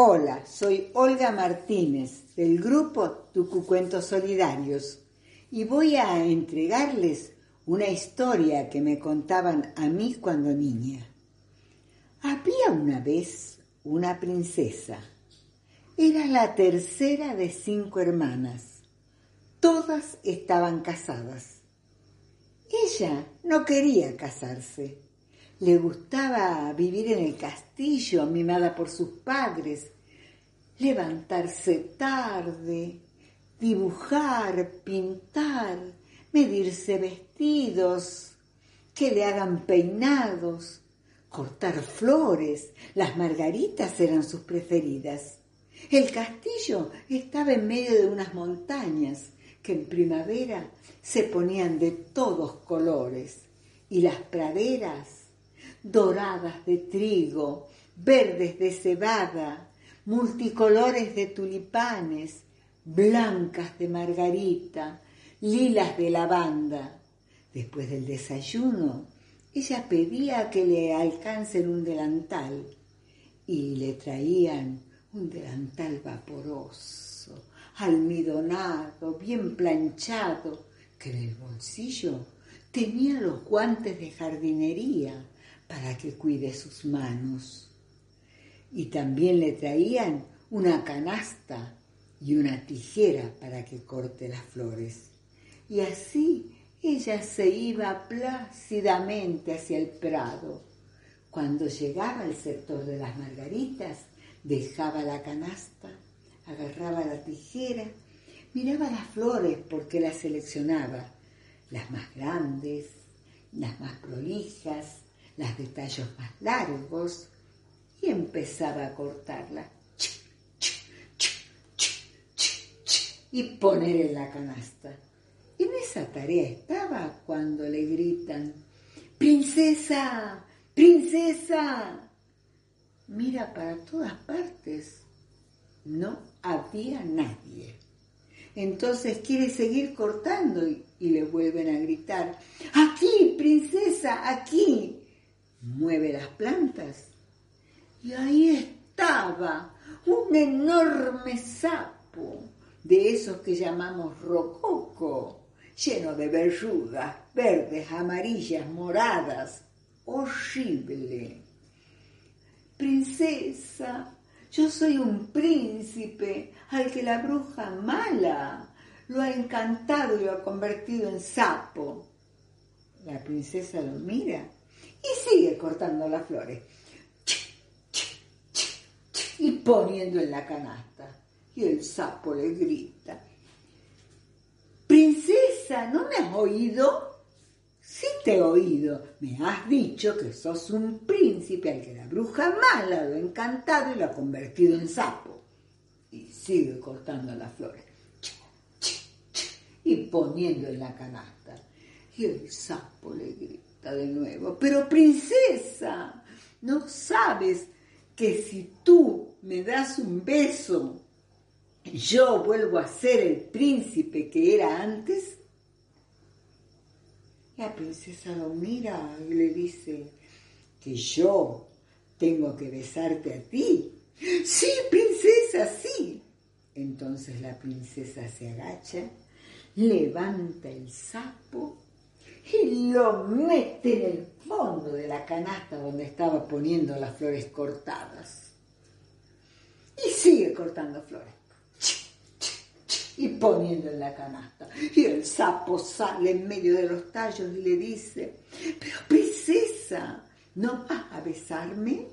Hola, soy Olga Martínez del grupo Tucucuentos Solidarios y voy a entregarles una historia que me contaban a mí cuando niña. Había una vez una princesa. Era la tercera de cinco hermanas. Todas estaban casadas. Ella no quería casarse le gustaba vivir en el castillo, mimada por sus padres, levantarse tarde, dibujar, pintar, medirse vestidos, que le hagan peinados, cortar flores. Las margaritas eran sus preferidas. El castillo estaba en medio de unas montañas que en primavera se ponían de todos colores y las praderas doradas de trigo, verdes de cebada, multicolores de tulipanes, blancas de margarita, lilas de lavanda. Después del desayuno, ella pedía que le alcancen un delantal y le traían un delantal vaporoso, almidonado, bien planchado, que en el bolsillo tenía los guantes de jardinería para que cuide sus manos. Y también le traían una canasta y una tijera para que corte las flores. Y así ella se iba plácidamente hacia el prado. Cuando llegaba al sector de las margaritas, dejaba la canasta, agarraba la tijera, miraba las flores porque las seleccionaba, las más grandes, las más prolijas, las de tallos más largos y empezaba a cortarla y poner en la canasta. En esa tarea estaba cuando le gritan, ¡Princesa! ¡Princesa! Mira para todas partes. No había nadie. Entonces quiere seguir cortando y, y le vuelven a gritar, ¡Aquí, princesa! ¡Aquí! Mueve las plantas. Y ahí estaba un enorme sapo, de esos que llamamos rococo, lleno de verrugas, verdes, amarillas, moradas. Horrible. Princesa, yo soy un príncipe al que la bruja mala lo ha encantado y lo ha convertido en sapo. La princesa lo mira y cortando las flores y poniendo en la canasta. Y el sapo le grita, Princesa, ¿no me has oído? Sí te he oído. Me has dicho que sos un príncipe al que la bruja mala lo ha encantado y lo ha convertido en sapo. Y sigue cortando las flores y poniendo en la canasta. Y el sapo le grita de nuevo. Pero princesa, ¿no sabes que si tú me das un beso, yo vuelvo a ser el príncipe que era antes? La princesa lo mira y le dice que yo tengo que besarte a ti. Sí, princesa, sí. Entonces la princesa se agacha, levanta el sapo y lo mete en el fondo de la canasta donde estaba poniendo las flores cortadas. Y sigue cortando flores. Y poniendo en la canasta. Y el sapo sale en medio de los tallos y le dice, pero princesa, ¿no vas a besarme?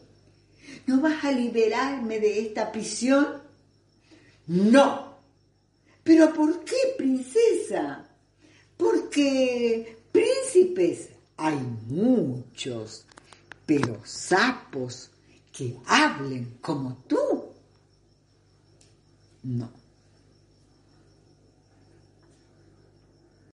¿No vas a liberarme de esta prisión? No. ¿Pero por qué, princesa? Porque Hay muchos, pero sapos que hablen como tú, no.